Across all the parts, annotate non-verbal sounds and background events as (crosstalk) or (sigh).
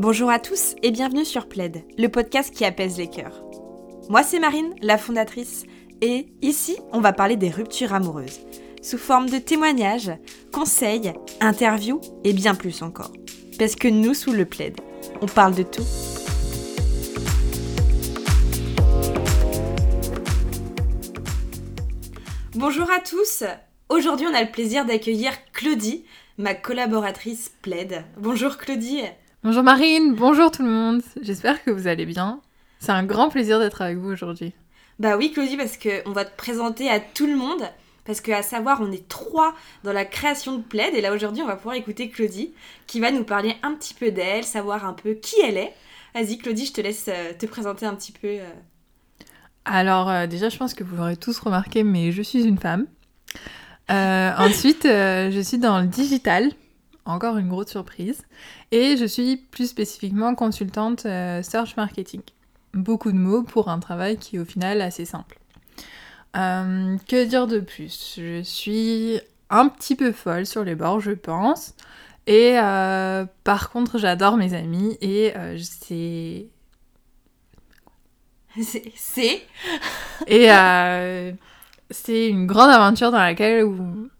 Bonjour à tous et bienvenue sur Plaid, le podcast qui apaise les cœurs. Moi c'est Marine, la fondatrice, et ici on va parler des ruptures amoureuses, sous forme de témoignages, conseils, interviews et bien plus encore. Parce que nous sous le Plaid, on parle de tout. Bonjour à tous Aujourd'hui on a le plaisir d'accueillir Claudie, ma collaboratrice Plaid. Bonjour Claudie Bonjour Marine, bonjour tout le monde. J'espère que vous allez bien. C'est un grand plaisir d'être avec vous aujourd'hui. Bah oui Claudie parce qu'on va te présenter à tout le monde. Parce qu'à savoir, on est trois dans la création de Plaid. Et là aujourd'hui, on va pouvoir écouter Claudie qui va nous parler un petit peu d'elle, savoir un peu qui elle est. Vas-y Claudie, je te laisse euh, te présenter un petit peu. Euh. Alors euh, déjà, je pense que vous l'aurez tous remarqué, mais je suis une femme. ensuite, je suis dans le digital encore une grosse surprise. Et je suis plus spécifiquement consultante euh, search marketing. Beaucoup de mots pour un travail qui est au final assez simple. Euh, que dire de plus? Je suis un petit peu folle sur les bords, je pense. Et euh, par contre, j'adore mes amis et (laughs) c'est... C'est... et c'est une grande aventure dans laquelle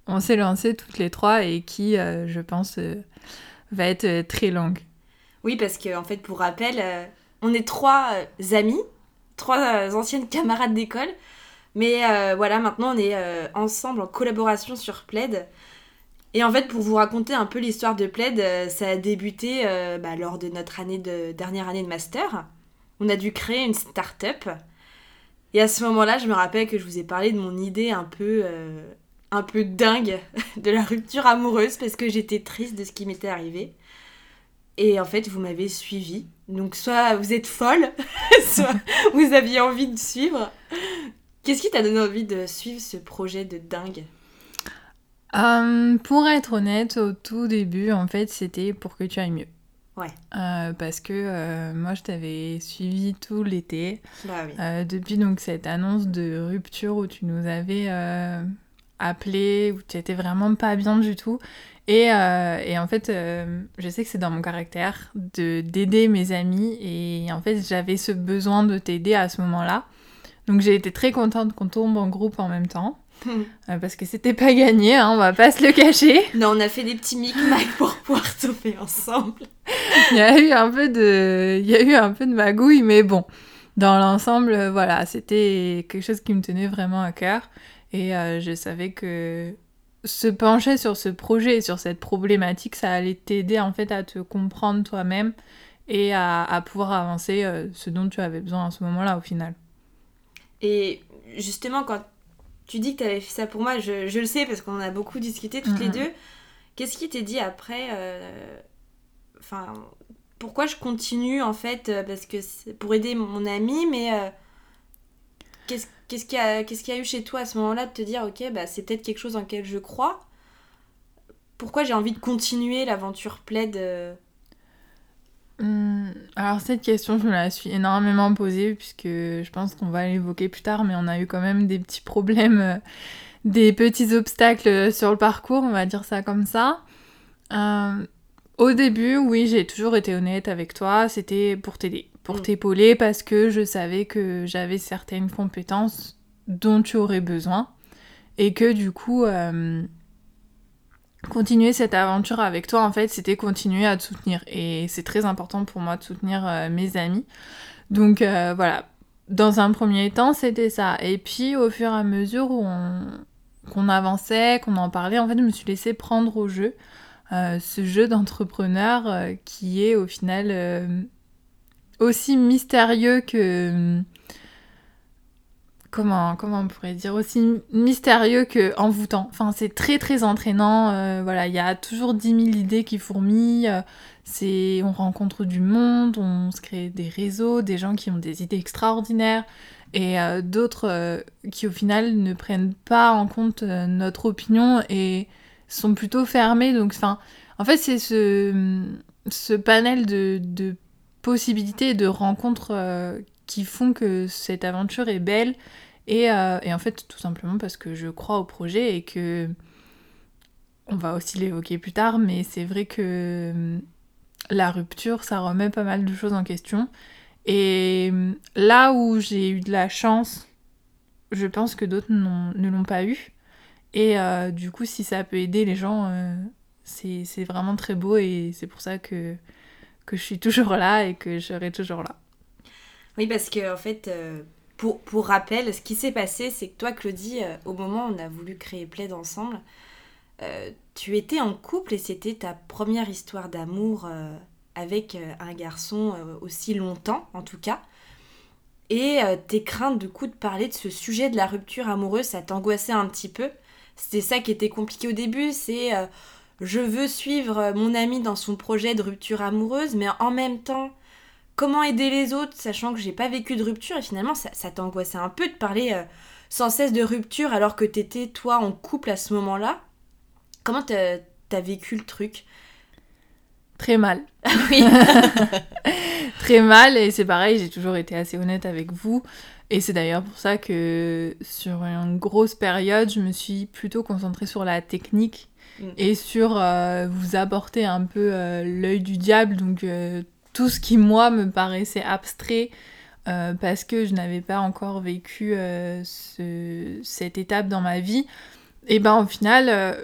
on s'est lancé toutes les trois et qui, euh, je pense, euh, va être euh, très longue. Oui, parce qu'en en fait, pour rappel, on est trois amis, trois anciennes camarades d'école. Mais voilà, maintenant on est ensemble en collaboration sur Plaid. Et en fait, pour vous raconter un peu l'histoire de Plaid, ça a débuté bah, lors de notre année de, dernière année de master. On a dû créer une start-up et à ce moment-là, je me rappelle que je vous ai parlé de mon idée un peu, un peu dingue (laughs) de la rupture amoureuse parce que j'étais triste de ce qui m'était arrivé. Et en fait, vous m'avez suivi. Donc, soit vous êtes folle, (laughs) soit vous aviez envie de suivre. Qu'est-ce qui t'a donné envie de suivre ce projet de dingue? Euh, Pour être honnête, au tout début, en fait, c'était pour que tu ailles mieux. Ouais. Euh, parce que euh, moi, je t'avais suivi tout l'été. Bah oui. Depuis donc cette annonce de rupture où tu nous avais appelé, où tu étais vraiment pas bien du tout. Et, et en fait, je sais que c'est dans mon caractère de d'aider mes amis. Et en fait, j'avais ce besoin de t'aider à ce moment-là. Donc j'ai été très contente qu'on tombe en groupe en même temps. Euh, parce que c'était pas gagné, hein, on va pas se le cacher. Non, on a fait des petits micmacs (laughs) pour pouvoir tomber ensemble. il y a eu un peu de, il y a eu un peu de magouille, mais bon, dans l'ensemble, euh, voilà, c'était quelque chose qui me tenait vraiment à cœur, et euh, je savais que se pencher sur ce projet, sur cette problématique, ça allait t'aider en fait à te comprendre toi-même et à, à pouvoir avancer ce dont tu avais besoin à ce moment-là au final. Et justement, quand tu dis que tu avais fait ça pour moi, je, le sais parce qu'on a beaucoup discuté toutes les deux. Qu'est-ce qui t'est dit après euh, Enfin, pourquoi je continue en fait euh, Parce que c'est pour aider mon ami, mais euh, qu'est-ce qu'il y, a, y a eu chez toi à ce moment-là de te dire, ok, bah, c'est peut-être quelque chose en lequel je crois Pourquoi j'ai envie de continuer l'aventure plaide Hmm, alors cette question, je me la suis énormément posée puisque je pense qu'on va l'évoquer plus tard, mais on a eu quand même des petits problèmes, euh, des petits obstacles sur le parcours, on va dire ça comme ça. Euh, au début, oui, j'ai toujours été honnête avec toi, c'était pour t'aider, pour hmm. t'épauler parce que je savais que j'avais certaines compétences dont tu aurais besoin et que du coup... Euh, continuer cette aventure avec toi, en fait, c'était continuer à te soutenir. Et c'est très important pour moi de soutenir euh, mes amis. Donc euh, voilà, dans un premier temps, c'était ça. Et puis au fur et à mesure où qu'on avançait, qu'on en parlait, en fait, je me suis laissée prendre au jeu. Euh, ce jeu d'entrepreneur qui est au final aussi mystérieux que comment, comment on pourrait dire, aussi mystérieux que envoûtant. Enfin, c'est très très entraînant. Euh, voilà, il y a toujours 10 000 idées qui fourmillent. Euh, c'est, on rencontre du monde, on se crée des réseaux, des gens qui ont des idées extraordinaires et euh, d'autres qui au final ne prennent pas en compte notre opinion et sont plutôt fermés. Donc, enfin, en fait, c'est ce, ce panel de possibilités et de rencontres qui font que cette aventure est belle euh, et, en fait, tout simplement parce que je crois au projet et que. On va aussi l'évoquer plus tard, mais c'est vrai que. la rupture, ça remet pas mal de choses en question. Et là où j'ai eu de la chance, je pense que d'autres ne l'ont pas eu. Et euh, du coup, si ça peut aider les gens, euh, c'est vraiment très beau et c'est pour ça que, que je suis toujours là et que je serai toujours là. Oui, parce que en fait, euh, pour, pour rappel, ce qui s'est passé, c'est que toi, Claudie, au moment où on a voulu créer Plaid ensemble, tu étais en couple et c'était ta première histoire d'amour avec un garçon aussi longtemps, en tout cas. Et tes craintes du coup de parler de ce sujet de la rupture amoureuse, ça t'angoissait un petit peu. C'était ça qui était compliqué au début, c'est euh, je veux suivre mon ami dans son projet de rupture amoureuse, mais en même temps, comment aider les autres, sachant que j'ai pas vécu de rupture, et finalement ça, ça t'angoissait un peu de parler euh, sans cesse de rupture alors que t'étais toi en couple à ce moment-là. Comment t'as as vécu le truc? Très mal. oui. (laughs) Très mal, et c'est pareil, j'ai toujours été assez honnête avec vous. Et c'est d'ailleurs pour ça que sur une grosse période, je me suis plutôt concentrée sur la technique mm. et sur euh, vous apporter un peu euh, l'œil du diable, donc euh, tout ce qui moi me paraissait abstrait parce que je n'avais pas encore vécu ce, cette étape dans ma vie. Et ben au final,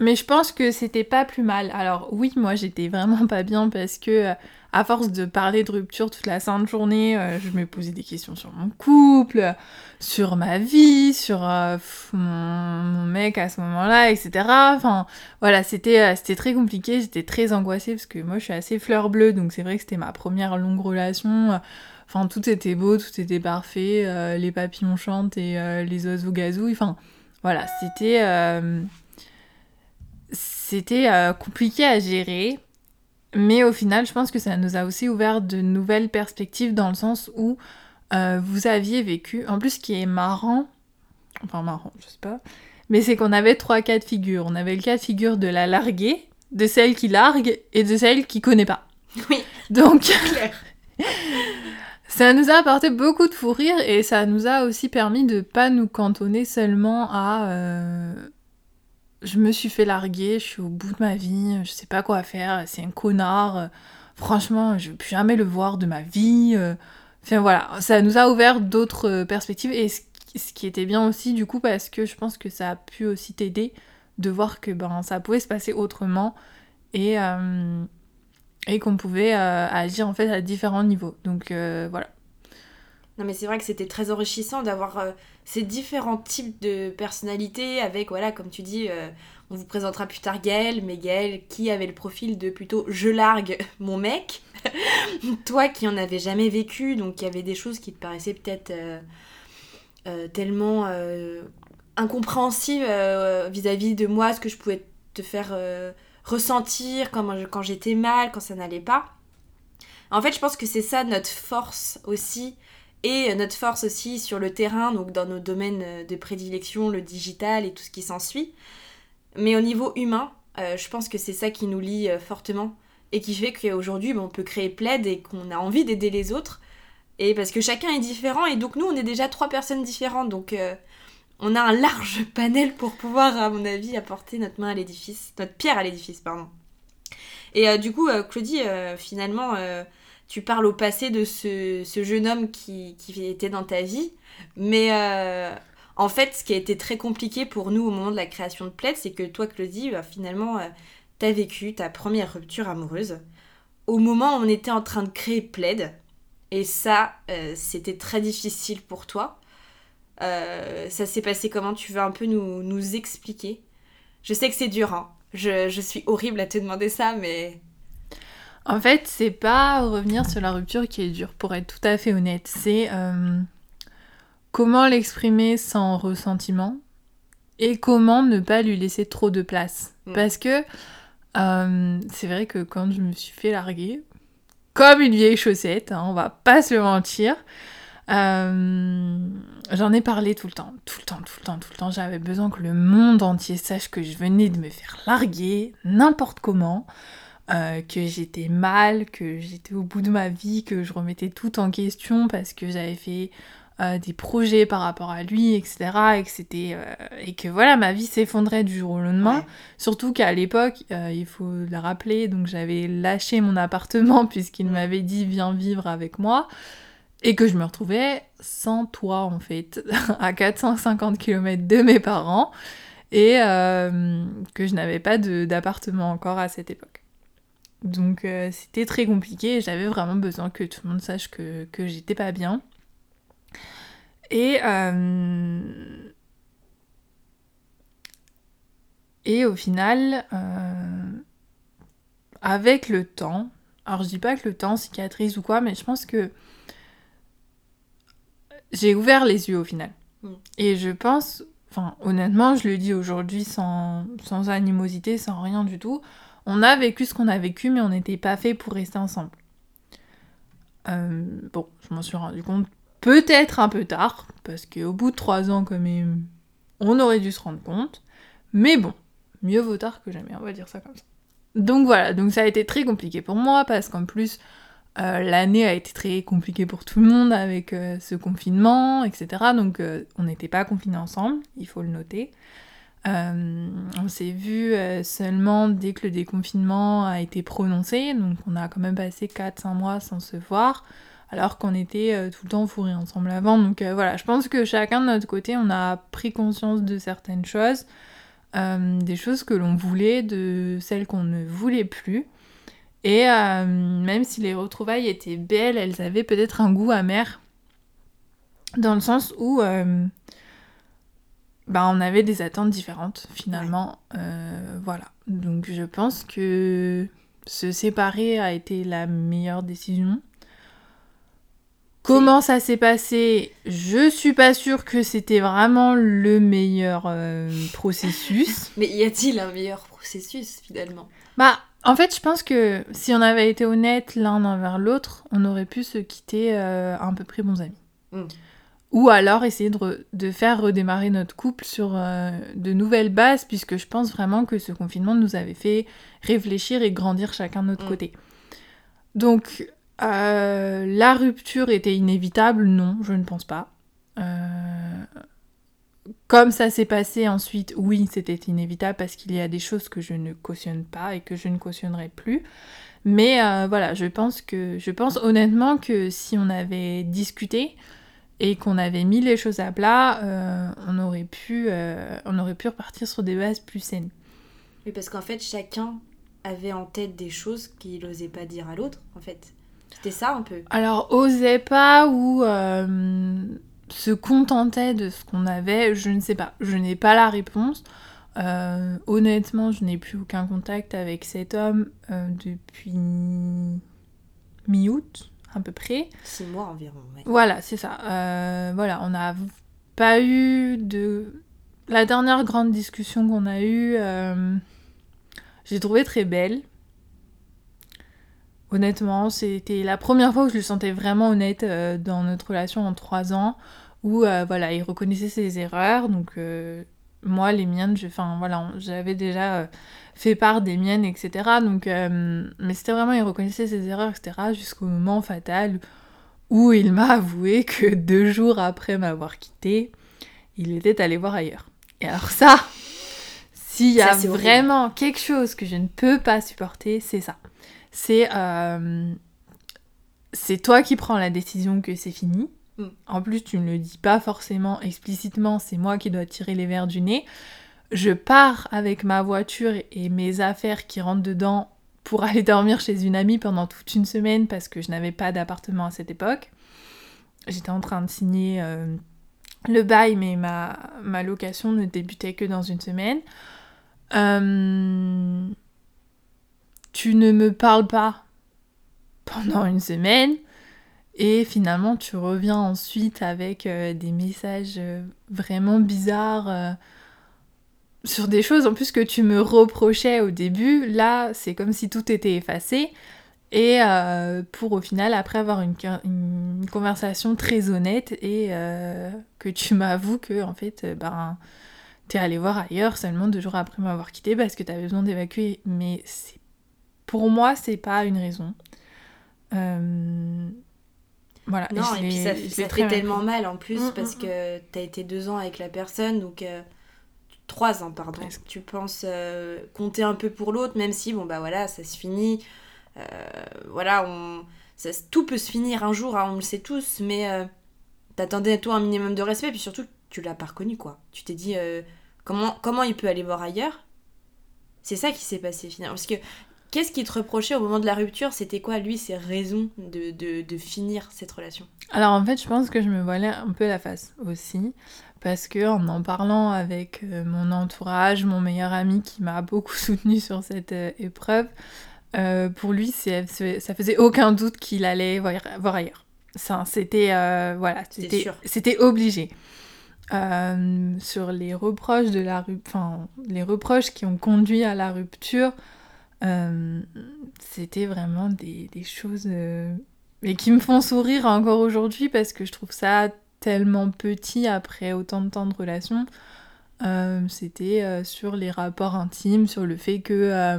mais je pense que c'était pas plus mal. Alors oui, moi j'étais vraiment pas bien parce que à force de parler de rupture toute la sainte journée, euh, je me posais des questions sur mon couple, sur ma vie, sur euh, mon, mec à ce moment-là, etc. Enfin, voilà, c'était euh, c'était très compliqué, j'étais très angoissée parce que moi je suis assez fleur bleue, donc c'est vrai que c'était ma première longue relation. Enfin, tout était beau, tout était parfait, les papillons chantent et les oiseaux gazouillent. Enfin, voilà, c'était c'était compliqué à gérer. Mais au final, je pense que ça nous a aussi ouvert de nouvelles perspectives dans le sens où euh, vous aviez vécu. En plus, ce qui est marrant, enfin marrant, je sais pas, mais c'est qu'on avait trois cas de figure. On avait le cas de figure de la larguée, de celle qui largue et de celle qui connaît pas. (laughs) Oui. Donc, (laughs) ça nous a apporté beaucoup de fou rire et ça nous a aussi permis de pas nous cantonner seulement à. Euh, je me suis fait larguer, je suis au bout de ma vie, je sais pas quoi faire, c'est un connard. Franchement, je veux plus jamais le voir de ma vie. Enfin voilà, ça nous a ouvert d'autres perspectives et ce qui était bien aussi du coup parce que je pense que ça a pu aussi t'aider de voir que ben ça pouvait se passer autrement et euh, et qu'on pouvait euh, agir en fait à différents niveaux. Donc euh, voilà. Non mais c'est vrai que c'était très enrichissant d'avoir euh, ces différents types de personnalités avec, voilà, comme tu dis, euh, on vous présentera plus tard Gaël, mais Gaël qui avait le profil de plutôt je largue (laughs) mon mec, (laughs) toi qui en avais jamais vécu, donc y avait des choses qui te paraissaient peut-être euh, tellement incompréhensibles vis-à-vis de moi, ce que je pouvais te faire ressentir quand j'étais mal, quand ça n'allait pas. En fait, je pense que c'est ça notre force aussi et notre force aussi sur le terrain, donc dans nos domaines de prédilection, le digital et tout ce qui s'ensuit. Mais au niveau humain, euh, je pense que c'est ça qui nous lie euh, fortement et qui fait qu'aujourd'hui, on peut créer Plaid et qu'on a envie d'aider les autres. Et parce que chacun est différent et donc nous, on est déjà trois personnes différentes. Donc euh, on a un large (laughs) panel pour pouvoir, à mon avis, apporter notre main à l'édifice, notre pierre à l'édifice, pardon. Et du coup, Claudie, finalement tu parles au passé de ce, jeune homme qui, était dans ta vie. Mais euh, en fait, ce qui a été très compliqué pour nous au moment de la création de Plaid, c'est que toi, Claudie, bah, finalement, euh, tu as vécu ta première rupture amoureuse au moment où on était en train de créer Plaid. Et ça, euh, c'était très difficile pour toi. ça s'est passé comment? Tu veux un peu nous, expliquer? Je sais que c'est dur, hein. je, je suis horrible à te demander ça, mais en fait, c'est pas revenir sur la rupture qui est dure, pour être tout à fait honnête. C'est euh, comment l'exprimer sans ressentiment et comment ne pas lui laisser trop de place. Mm. Parce que euh, c'est vrai que quand je me suis fait larguer, comme une vieille chaussette, hein, on va pas se le mentir, euh, j'en ai parlé tout le temps, tout le temps, tout le temps, tout le temps. J'avais besoin que le monde entier sache que je venais de me faire larguer n'importe comment. Euh, que j'étais mal, que j'étais au bout de ma vie, que je remettais tout en question parce que j'avais fait euh, des projets par rapport à lui, etc. Et que, c'était, et que voilà, ma vie s'effondrait du jour au lendemain. Surtout qu'à l'époque, il faut le rappeler, donc j'avais lâché mon appartement (laughs) puisqu'il m'avait dit viens vivre avec moi. Et que je me retrouvais sans toit en fait, (laughs) à 450 km de mes parents, et que je n'avais pas d'appartement encore à cette époque. Donc euh, c'était très compliqué et j'avais vraiment besoin que tout le monde sache que, j'étais pas bien. Et, euh, et au final, euh, avec le temps, alors je dis pas que le temps cicatrise ou quoi, mais je pense que j'ai ouvert les yeux au final. Mm. Et je pense, enfin honnêtement, je le dis aujourd'hui sans, sans animosité, sans rien du tout, on a vécu ce qu'on a vécu, mais on n'était pas fait pour rester ensemble. Euh, bon, je m'en suis rendu compte peut-être un peu tard, parce qu'au bout de trois ans, quand même, on aurait dû se rendre compte. Mais bon, mieux vaut tard que jamais, on va dire ça comme ça. Donc voilà, donc ça a été très compliqué pour moi, parce qu'en plus, euh, l'année a été très compliquée pour tout le monde avec euh, ce confinement, etc. Donc on n'était pas confinés ensemble, il faut le noter. Euh, on s'est vu euh, seulement dès que le déconfinement a été prononcé, donc on a quand même passé 4-5 mois sans se voir, alors qu'on était euh, tout le temps fourrés ensemble avant. Donc voilà, je pense que chacun de notre côté, on a pris conscience de certaines choses, des choses que l'on voulait, de celles qu'on ne voulait plus. Et même si les retrouvailles étaient belles, elles avaient peut-être un goût amer, dans le sens où bah, on avait des attentes différentes finalement. Euh, voilà. Donc je pense que se séparer a été la meilleure décision. Comment ça s'est passé Je suis pas sûre que c'était vraiment le meilleur euh, processus. (laughs) Mais y a-t-il un meilleur processus finalement? Bah, en fait, je pense que si on avait été honnête l'un envers l'autre, on aurait pu se quitter euh, à un peu près bons amis. Hmm. Ou alors essayer de, faire redémarrer notre couple sur euh, de nouvelles bases, puisque je pense vraiment que ce confinement nous avait fait réfléchir et grandir chacun de notre mm. côté. Donc, euh, la rupture était inévitable? Non, je ne pense pas. Euh, comme ça s'est passé ensuite, oui, c'était inévitable parce qu'il y a des choses que je ne cautionne pas et que je ne cautionnerai plus. Mais voilà, je pense que je pense honnêtement que si on avait discuté, et qu'on avait mis les choses à plat, euh, on, aurait pu, euh, on aurait pu repartir sur des bases plus saines. Oui, parce qu'en fait, chacun avait en tête des choses qu'il n'osait pas dire à l'autre, en fait. C'était ça un peu. Alors, osait pas ou euh, se contentait de ce qu'on avait, je ne sais pas. Je n'ai pas la réponse. honnêtement, je n'ai plus aucun contact avec cet homme depuis mi-août à peu près. Six mois environ. Voilà, c'est ça. Euh, voilà, on n'a pas eu de. La dernière grande discussion qu'on a eue, euh, j'ai trouvé très belle. Honnêtement, c'était la première fois que je le sentais vraiment honnête euh, dans notre relation en trois ans, où voilà, il reconnaissait ses erreurs, donc moi, les miennes, enfin voilà, j'avais déjà fait part des miennes, etc. Donc, euh, mais c'était vraiment, il reconnaissait ses erreurs, etc. Jusqu'au moment fatal où il m'a avoué que deux jours après m'avoir quitté, il était allé voir ailleurs. Et alors ça, s'il y a vraiment quelque chose que je ne peux pas supporter, c'est ça. C'est euh, c'est toi qui prends la décision que c'est fini. En plus, tu ne le dis pas forcément explicitement, c'est moi qui dois tirer les verres du nez je pars avec ma voiture et mes affaires qui rentrent dedans pour (laughs) aller dormir chez une amie pendant toute une semaine parce que je n'avais pas d'appartement à cette époque. J'étais en train de signer euh, le bail, mais ma, ma, location ne débutait que dans une semaine. Euh, tu ne me parles pas pendant une semaine. Et finalement, tu reviens ensuite avec euh, des messages vraiment bizarres sur des choses en plus que tu me reprochais au début, là c'est comme si tout était effacé. Et euh, pour au final, après avoir une, une conversation très honnête et euh, que tu m'avoues que en fait, euh, ben, t'es allé voir ailleurs seulement deux jours après m'avoir quitté parce que t'avais besoin d'évacuer. Mais pour moi, c'est pas une raison. Voilà. Non, et puis ça, ça fait tellement mal en plus Mm, parce mm, que t'as été deux ans avec la personne, donc euh, trois ans, pardon. Presque. Tu penses euh, compter un peu pour l'autre, même si, bon, bah voilà, ça se finit. Euh, voilà, on, ça, tout peut se finir un jour, hein, on le sait tous, mais t'attendais à toi un minimum de respect, puis surtout, tu l'as pas reconnu, quoi. Tu t'es dit, comment, comment il peut aller voir ailleurs? C'est ça qui s'est passé finalement. Parce que qu'est-ce qu'il te reprochait au moment de la rupture? C'était quoi, lui, ses raisons de, de, de finir cette relation? Alors en fait, je pense que je me voilais un peu la face aussi. Parce que en en parlant avec euh, mon entourage, mon meilleur ami qui m'a beaucoup (laughs) soutenue sur cette euh, épreuve, euh, pour lui, ça faisait aucun doute qu'il allait voir, voir ailleurs. Ça, C'était euh, voilà, C'était obligé. Euh, sur les reproches de la enfin les reproches qui ont conduit à la rupture, euh, c'était vraiment des, choses euh, mais qui me font sourire encore aujourd'hui parce que je trouve ça tellement petit après autant de temps de relation. Euh, c'était euh, sur les rapports intimes, sur le fait que euh,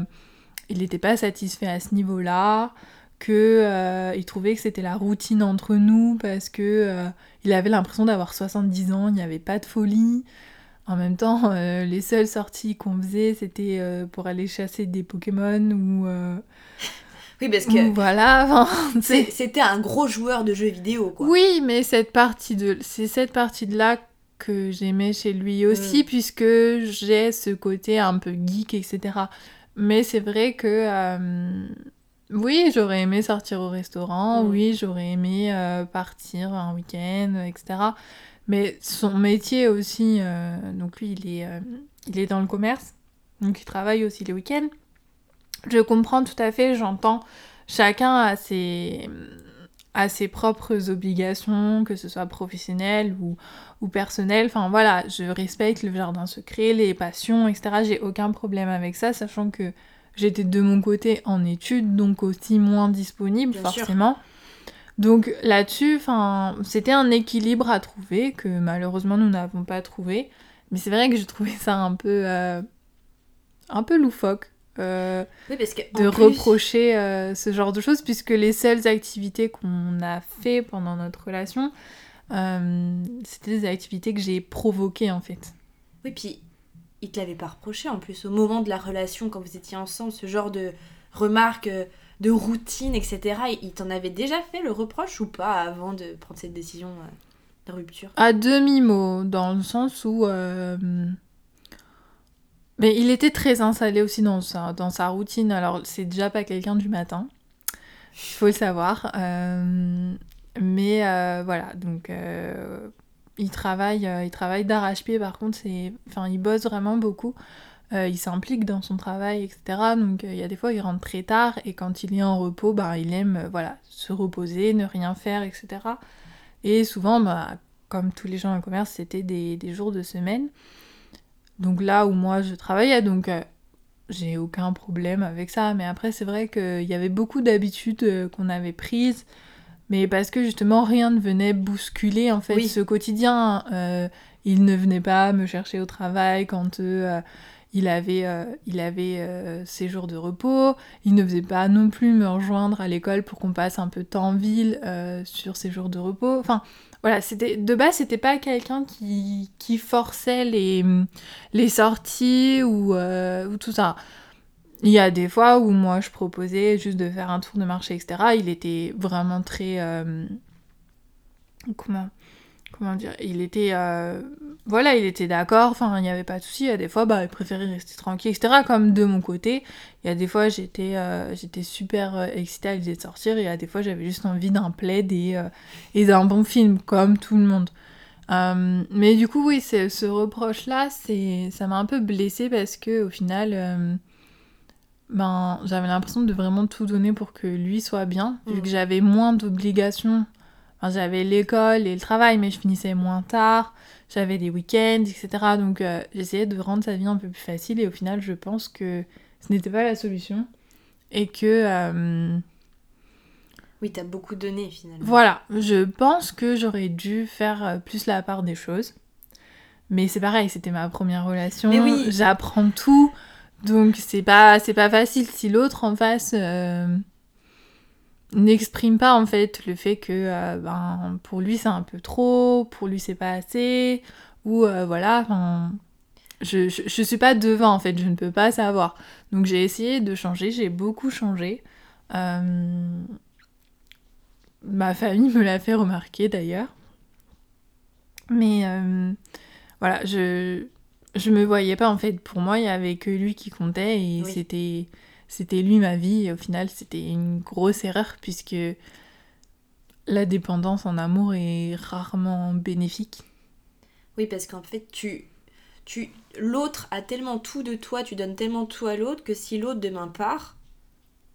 il n'était pas satisfait à ce niveau-là, que euh, il trouvait que c'était la routine entre nous parce que euh, il avait l'impression d'avoir 70 ans, il n'y avait pas de folie. En même temps, (laughs) euh, les seules sorties qu'on faisait, c'était euh, pour aller chasser des Pokémon ou, euh, Oui, parce que ou voilà. (laughs) C'était un gros joueur de jeux vidéo, quoi. Oui, mais cette partie de c'est cette partie de là que j'aimais chez lui aussi, Mm. puisque j'ai ce côté un peu geek, etc. Mais c'est vrai que oui, j'aurais aimé sortir au restaurant, Mm. oui, j'aurais aimé partir un week-end, etc. Mais son métier aussi, euh, donc lui, il est, euh, il est dans le commerce, donc il travaille aussi les week-ends. Je comprends tout à fait, j'entends. Chacun a ses, a ses propres obligations, que ce soit professionnelles ou, ou personnelles. Enfin voilà, je respecte le jardin secret, les passions, etc. J'ai aucun problème avec ça, sachant que j'étais de mon côté en études, donc aussi moins disponible Bien sûr. Donc là-dessus, c'était un équilibre à trouver que malheureusement nous n'avons pas trouvé. Mais c'est vrai que je trouvais ça un peu, euh, un peu loufoque. euh, Oui, parce que de plus- reprocher euh, ce genre de choses, puisque les seules activités qu'on a fait pendant notre relation, c'était des activités que j'ai provoquées en fait. Oui, puis il te l'avait pas reproché en plus au moment de la relation quand vous étiez ensemble, ce genre de remarques, euh, de routine, etc. Il il t'en avait déjà fait le reproche ou pas avant de prendre cette décision euh, de rupture? À demi-mot, dans le sens où... euh, Mais il était très installé aussi dans sa, dans sa routine, alors c'est déjà pas quelqu'un du matin, il faut le savoir. euh, Mais voilà, donc il travaille, il travaille d'arrache-pied par contre. Enfin, il bosse vraiment beaucoup. Euh, il s'implique dans son travail, etc. Donc euh, il y a des fois il rentre très tard et quand il est en repos, bah, il aime euh, voilà, se reposer, ne rien faire, etc. Et souvent, bah, comme tous les gens en commerce, c'était des, des jours de semaine. Donc là où moi je travaillais, donc euh, j'ai aucun problème avec ça. Mais après, c'est vrai qu'il y avait beaucoup d'habitudes qu'on avait prises. Mais parce que justement, rien ne venait bousculer en fait Oui. ce quotidien. Euh, il ne venait pas me chercher au travail quand euh, il avait, euh, il avait euh, ses jours de repos. Il ne faisait pas non plus me rejoindre à l'école pour qu'on passe un peu de temps en ville euh, sur ses jours de repos. Enfin, voilà, c'était de base, c'était pas quelqu'un qui, qui forçait les, sorties ou, ou tout ça. Il y a des fois où moi je proposais juste de faire un tour de marché, etc. Il était vraiment très. comment? Comment dire Il était. euh, voilà, il était d'accord, enfin, il n'y avait pas de souci. A des fois, bah, il préférait rester tranquille, etc. Comme de mon côté, il y a des fois, j'étais euh, j'étais super euh, excitée à l'idée de sortir, et il y a des fois, j'avais juste envie d'un plaid et, euh, et d'un bon film, comme tout le monde. Mais du coup, oui, ce reproche-là, c'est, ça m'a un peu blessée parce que au final, ben, j'avais l'impression de vraiment tout donner pour que lui soit bien, vu que j'avais moins d'obligations. Enfin, j'avais l'école et le travail, mais je finissais moins tard. J'avais des week-ends, etc. Donc, euh, j'essayais de rendre sa vie un peu plus facile et au final, je pense que ce n'était pas la solution. Et que, euh, Oui, t'as beaucoup donné finalement. voilà, je pense que j'aurais dû faire euh, plus la part des choses. Mais c'est pareil, c'était ma première relation. Mais oui. J'apprends tout. Donc c'est pas, c'est pas facile si l'autre en face. euh, n'exprime pas en fait le fait que euh, ben, pour lui c'est un peu trop, pour lui c'est pas assez, ou euh, voilà, enfin, je, je, suis pas devant en fait, je ne peux pas savoir. Donc j'ai essayé de changer, j'ai beaucoup changé. Euh, ma famille me l'a fait remarquer d'ailleurs. Mais voilà, je, je me voyais pas en fait. Pour moi, il y avait que lui qui comptait et c'était c'était lui ma vie. Et au final, c'était une grosse erreur puisque la dépendance en amour est rarement bénéfique. Oui, parce qu'en fait, tu, tu, l'autre a tellement tout de toi, tu donnes tellement tout à l'autre que si l'autre demain part,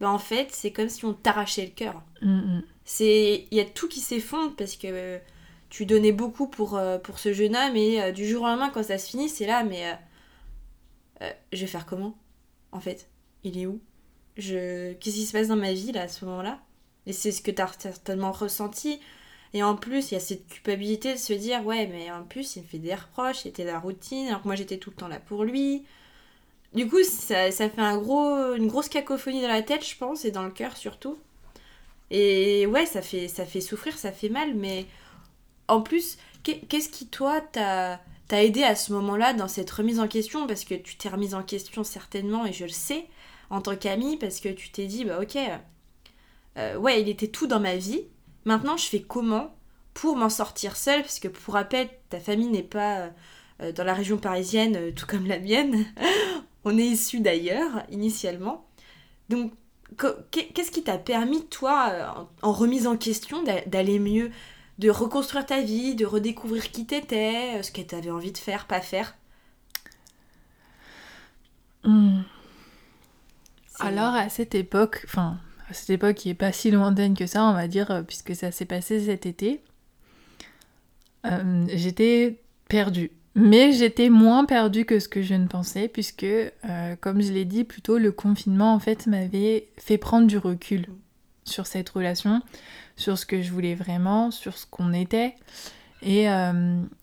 ben en fait, c'est comme si on t'arrachait le cœur. Mm, mm. C'est, il y a tout qui s'effondre parce que tu donnais beaucoup pour, euh, pour ce jeune homme et euh, du jour au lendemain, quand ça se finit, c'est là, mais euh, je vais faire comment En fait, il est où? Je... Qu'est-ce qui se passe dans ma vie là à ce moment-là? Et c'est ce que tu as certainement ressenti. Et en plus, il y a cette culpabilité de se dire Ouais, mais en plus, il me fait des reproches, c'était la routine, alors que moi j'étais tout le temps là pour lui. Du coup, ça, ça fait un gros, une grosse cacophonie dans la tête, je pense, et dans le cœur surtout. Et ouais, ça fait, ça fait souffrir, ça fait mal, mais en plus, qu'est-ce qui, toi, t'a aidé à ce moment-là dans cette remise en question? Parce que tu t'es remise en question certainement, et je le sais, en tant qu'amie parce que tu t'es dit, bah ok, euh, ouais, il était tout dans ma vie. Maintenant, je fais comment pour m'en sortir seule? Parce que pour rappel, ta famille n'est pas euh, dans la région parisienne, euh, tout comme la mienne. (laughs) On est issus d'ailleurs, initialement. Donc, qu'est-ce qui t'a permis, toi, en remise en question, d'aller mieux de reconstruire ta vie, de redécouvrir qui t'étais, ce que t'avais envie de faire, pas faire? Hmm. Alors à cette époque, enfin à cette époque qui est pas si lointaine que ça, on va dire, euh, puisque ça s'est passé cet été, euh, j'étais perdue. Mais j'étais moins perdue que ce que je ne pensais, puisque, euh, comme je l'ai dit plus tôt, le confinement en fait m'avait fait prendre du recul sur cette relation, sur ce que je voulais vraiment, sur ce qu'on était. Et,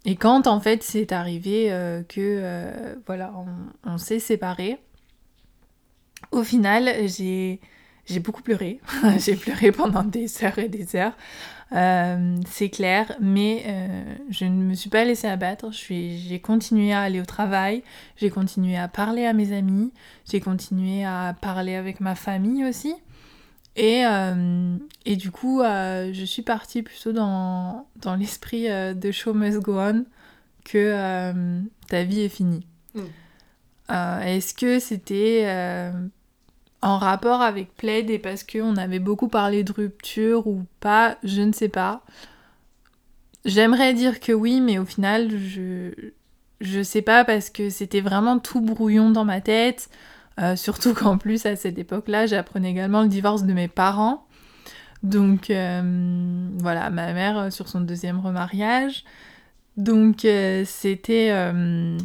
et, quand en fait c'est arrivé que voilà, on, on s'est séparés, au final, j'ai beaucoup pleuré. (laughs) j'ai pleuré pendant des heures et des heures. Euh, c'est clair, mais euh, je ne me suis pas laissée abattre. J'ai continué à aller au travail, j'ai continué à parler à mes amis, j'ai continué à parler avec ma famille aussi. Et, euh, et du coup, je suis partie plutôt dans, dans l'esprit de Show Must Go On que ta vie est finie. Mm. Est-ce que c'était en rapport avec Plaid et parce qu'on avait beaucoup parlé de rupture ou pas, je ne sais pas. J'aimerais dire que oui, mais au final, je, je sais pas parce que c'était vraiment tout brouillon dans ma tête. Euh, (laughs) surtout qu'en plus, à cette époque-là, j'apprenais également le divorce de mes parents. Donc euh, voilà, ma mère euh, sur son deuxième remariage. Donc euh, c'était euh,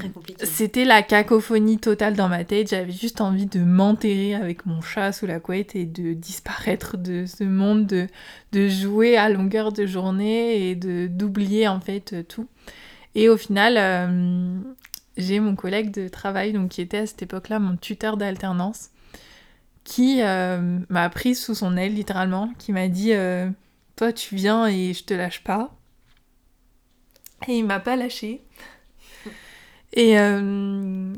c'était la cacophonie totale dans ma tête. J'avais juste envie de m'enterrer avec mon chat sous la couette et de disparaître de ce monde, de, de jouer à longueur de journée et de d'oublier en fait tout. Et au final, euh, j'ai mon collègue de travail donc qui était à cette époque-là mon tuteur d'alternance qui m'a prise sous son aile littéralement, qui m'a dit toi tu viens et je te lâche pas. Et il m'a pas lâché. Et, euh,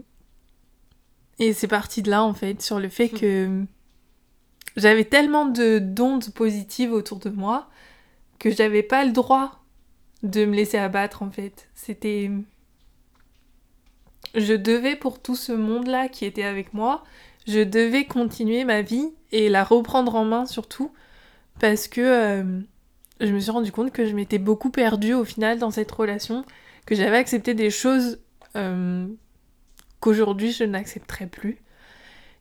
et c'est parti de là, en fait, sur le fait que j'avais tellement de d'ondes positives autour de moi que j'avais pas le droit de me laisser abattre, en fait. C'était. Je devais, pour tout ce monde-là qui était avec moi, je devais continuer ma vie et la reprendre en main surtout parce que euh, je me suis rendu compte que je m'étais beaucoup perdue au final dans cette relation, que j'avais accepté des choses euh, qu'aujourd'hui je n'accepterais plus.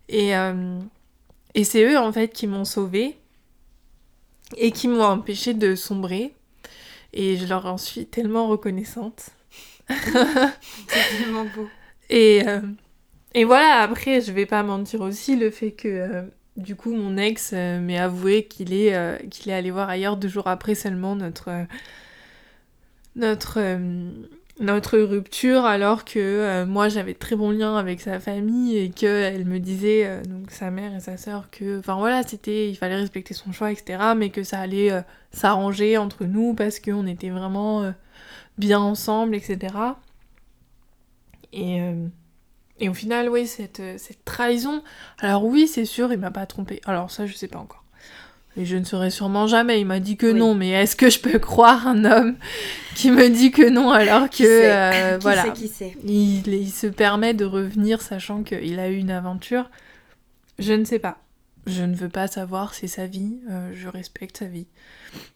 Et, euh, et c'est eux en fait qui m'ont sauvée et qui m'ont empêché de sombrer. Et je leur en suis tellement reconnaissante. (laughs) c'est tellement beau. Et, euh, et voilà, après, je vais pas mentir aussi, le fait que du coup, mon ex euh, m'est avoué qu'il est, euh, qu'il est allé voir ailleurs deux jours après seulement notre, euh, rupture alors que moi j'avais très bon lien avec sa famille et que elle me disait donc sa mère et sa sœur que enfin voilà c'était il fallait respecter son choix etc mais que ça allait s'arranger entre nous parce qu'on était vraiment bien ensemble etc et et au final oui cette, cette trahison alors oui c'est sûr il m'a pas trompé alors ça je sais pas encore et je ne saurais sûrement jamais. Il m'a dit que non, mais est-ce que je peux croire un homme qui me dit que non alors que euh, (laughs) voilà, qui sait Il, il, se permet de revenir sachant qu'il a eu une aventure. Je ne sais pas. Je ne veux pas savoir, c'est sa vie. Euh, je respecte sa vie.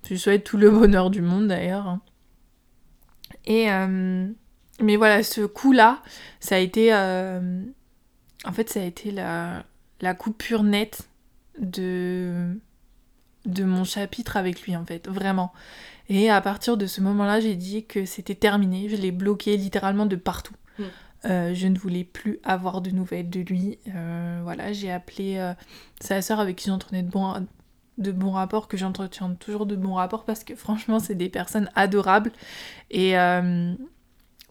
Je lui souhaite tout le bonheur du monde d'ailleurs. Hein. Et euh, mais voilà, ce coup-là, ça a été, en fait, ça a été la la coupure nette de de mon chapitre avec lui en fait, vraiment. Et à partir de ce moment-là, j'ai dit que c'était terminé, je l'ai bloqué littéralement de partout. Mm. Euh, je ne voulais plus avoir de nouvelles de lui. Euh, voilà, j'ai appelé euh, sa sœur avec qui j'entretenais de bons, de bons rapports, que j'entretiens toujours de bons rapports parce que franchement, c'est des personnes adorables. Et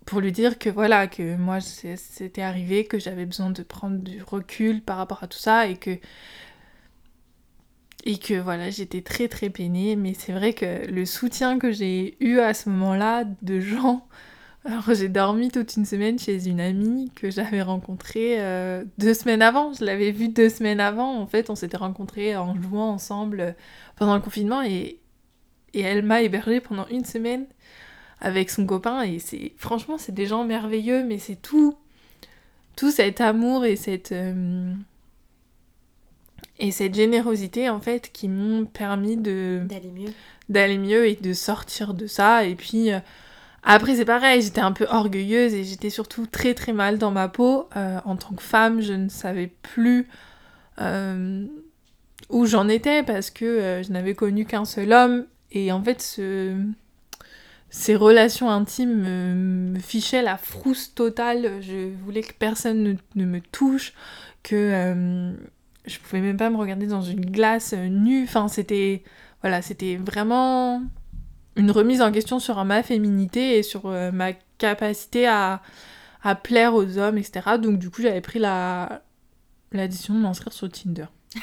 pour lui dire que voilà, que moi c'était arrivé, que j'avais besoin de prendre du recul par rapport à tout ça et que voilà, j'étais très très peinée, mais c'est vrai que le soutien que j'ai eu à ce moment-là de gens. (laughs) Alors j'ai dormi toute une semaine chez une amie que j'avais rencontrée euh, deux semaines avant. Je l'avais vue deux semaines avant. En fait, on s'était rencontrés en jouant ensemble pendant le confinement et, et elle m'a hébergée pendant une semaine avec son copain. Et c'est franchement, c'est des gens merveilleux, mais c'est tout, tout cet amour et cette euh, et cette générosité, en fait, qui m'ont permis de... D'aller mieux. D'aller mieux et de sortir de ça. Et puis, euh, après, c'est pareil, j'étais un peu orgueilleuse et j'étais surtout très très mal dans ma peau. Euh, en tant que femme, je ne savais plus où j'en étais parce que je n'avais connu qu'un seul homme. Et en fait, ce... ces relations intimes me, fichaient la frousse totale. Je voulais que personne ne, me touche, que je pouvais même pas me regarder dans une glace euh, nue. Enfin, c'était voilà, c'était vraiment une remise en question sur ma féminité et sur euh, ma capacité à, à, plaire aux hommes, etc. Donc du coup, j'avais pris la, la décision de m'inscrire sur Tinder. (laughs)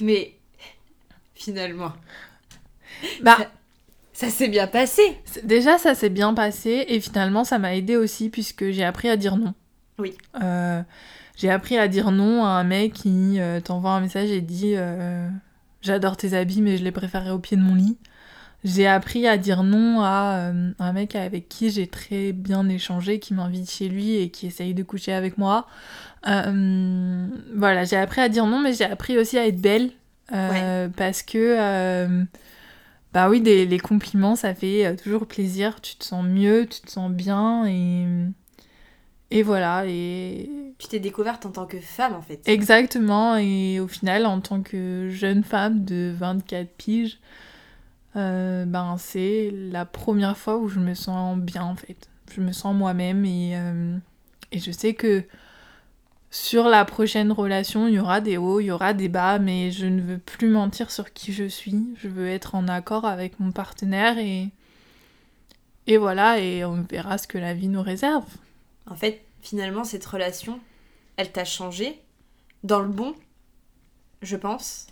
Mais finalement, bah, ça, s'est bien passé. Déjà, ça s'est bien passé et finalement, ça m'a aidé aussi puisque j'ai appris à dire non. Oui. Euh, j'ai appris à dire non à un mec qui euh, t'envoie un message et dit euh, J'adore tes habits, mais je les préférerais au pied de mon lit. J'ai appris à dire non à un mec avec qui j'ai très bien échangé, qui m'invite chez lui et qui essaye de coucher avec moi. voilà, j'ai appris à dire non, mais j'ai appris aussi à être belle. Parce que, bah oui, des, les compliments, ça fait toujours plaisir. Tu te sens mieux, tu te sens bien et et voilà, et... Tu t'es découverte en tant que femme, en fait. Exactement, et au final, en tant que jeune femme de 24 piges, euh, ben c'est la première fois où je me sens bien, en fait. Je me sens moi-même, et, euh, et je sais que sur la prochaine relation, il y aura des hauts, il y aura des bas, mais je ne veux plus mentir sur qui je suis. Je veux être en accord avec mon partenaire, et... Et voilà, et on verra ce que la vie nous réserve. En fait, finalement, cette relation, elle t'a changé dans le bon, je pense.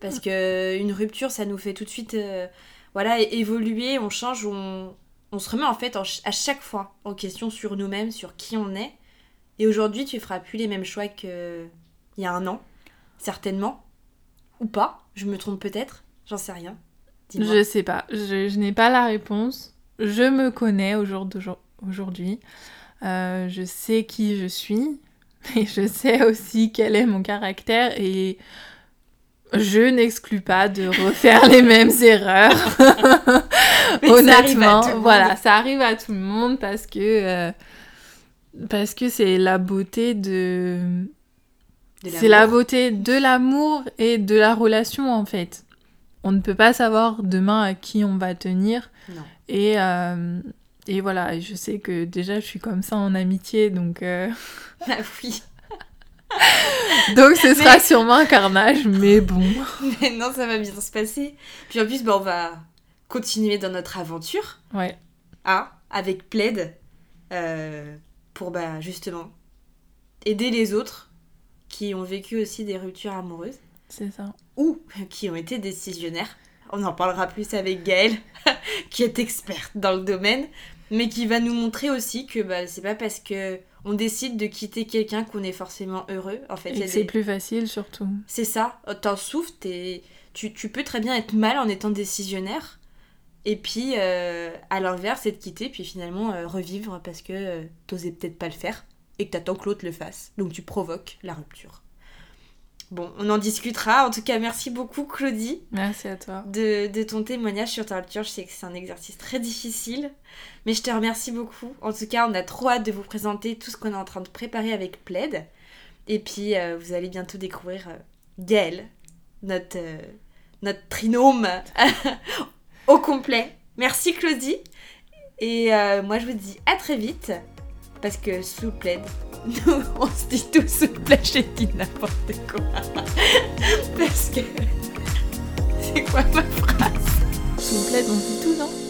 Parce que une rupture, ça nous fait tout de suite euh, voilà, évoluer, on change, on, on se remet en fait à chaque fois en question sur nous-mêmes, sur qui on est. Et aujourd'hui, tu feras plus les mêmes choix qu'il y a un an, certainement. Ou pas, je me trompe peut-être, j'en sais rien. Je sais pas, je, je n'ai pas la réponse. Je me connais au jour d'aujourd'hui. Euh, je sais qui je suis, (laughs) mais je sais aussi quel est mon caractère et je n'exclus pas de refaire (laughs) les mêmes erreurs. Honnêtement, voilà, ça arrive à tout le monde parce que euh, parce que c'est la beauté de, c'est la beauté de l'amour et de la relation en fait. On ne peut pas savoir demain à qui on va tenir. Non. Et euh, et voilà, je sais que déjà je suis comme ça en amitié, donc... Euh, (laughs) ah oui. (laughs) donc ce sera sûrement un carnage, mais bon. (laughs) Mais non, ça va bien se passer. Puis en plus, bah, on va continuer dans notre aventure. Ouais. Hein, avec Plaid. euh, pour bah, justement aider les autres qui ont vécu aussi des ruptures amoureuses C'est ça. ou qui ont été décisionnaires. On en parlera plus avec Gaëlle, (laughs) qui est experte dans le domaine, mais qui va nous montrer aussi que bah, c'est pas parce que on décide de quitter quelqu'un qu'on est forcément heureux. En fait, c'est des- plus facile surtout. c'est ça. T'en souffres, tu, tu peux très bien être mal en étant décisionnaire. Et puis, euh, à l'inverse, c'est de quitter, puis finalement euh, revivre parce que euh, t'osais peut-être pas le faire et que t'attends que l'autre le fasse. Donc tu provoques la rupture. Bon, on en discutera. En tout cas, merci beaucoup, Claudie, Merci à toi. de, de ton témoignage sur ta rupture. Je sais que c'est un exercice très difficile, mais je te remercie beaucoup. En tout cas, on a trop hâte de vous présenter tout ce qu'on est en train de préparer avec Plaid. Et puis, euh, vous allez bientôt découvrir Gaëlle, notre, notre trinôme (laughs) au complet. Merci, Claudie. Et euh, moi, je vous dis à très vite, parce que sous Plaid, nous, (laughs) on se dit tout sous Plaid, j'ai dit n'importe quoi. (laughs) parce que... (laughs) C'est quoi ma phrase? S'il vous plaît, on dit tout, non?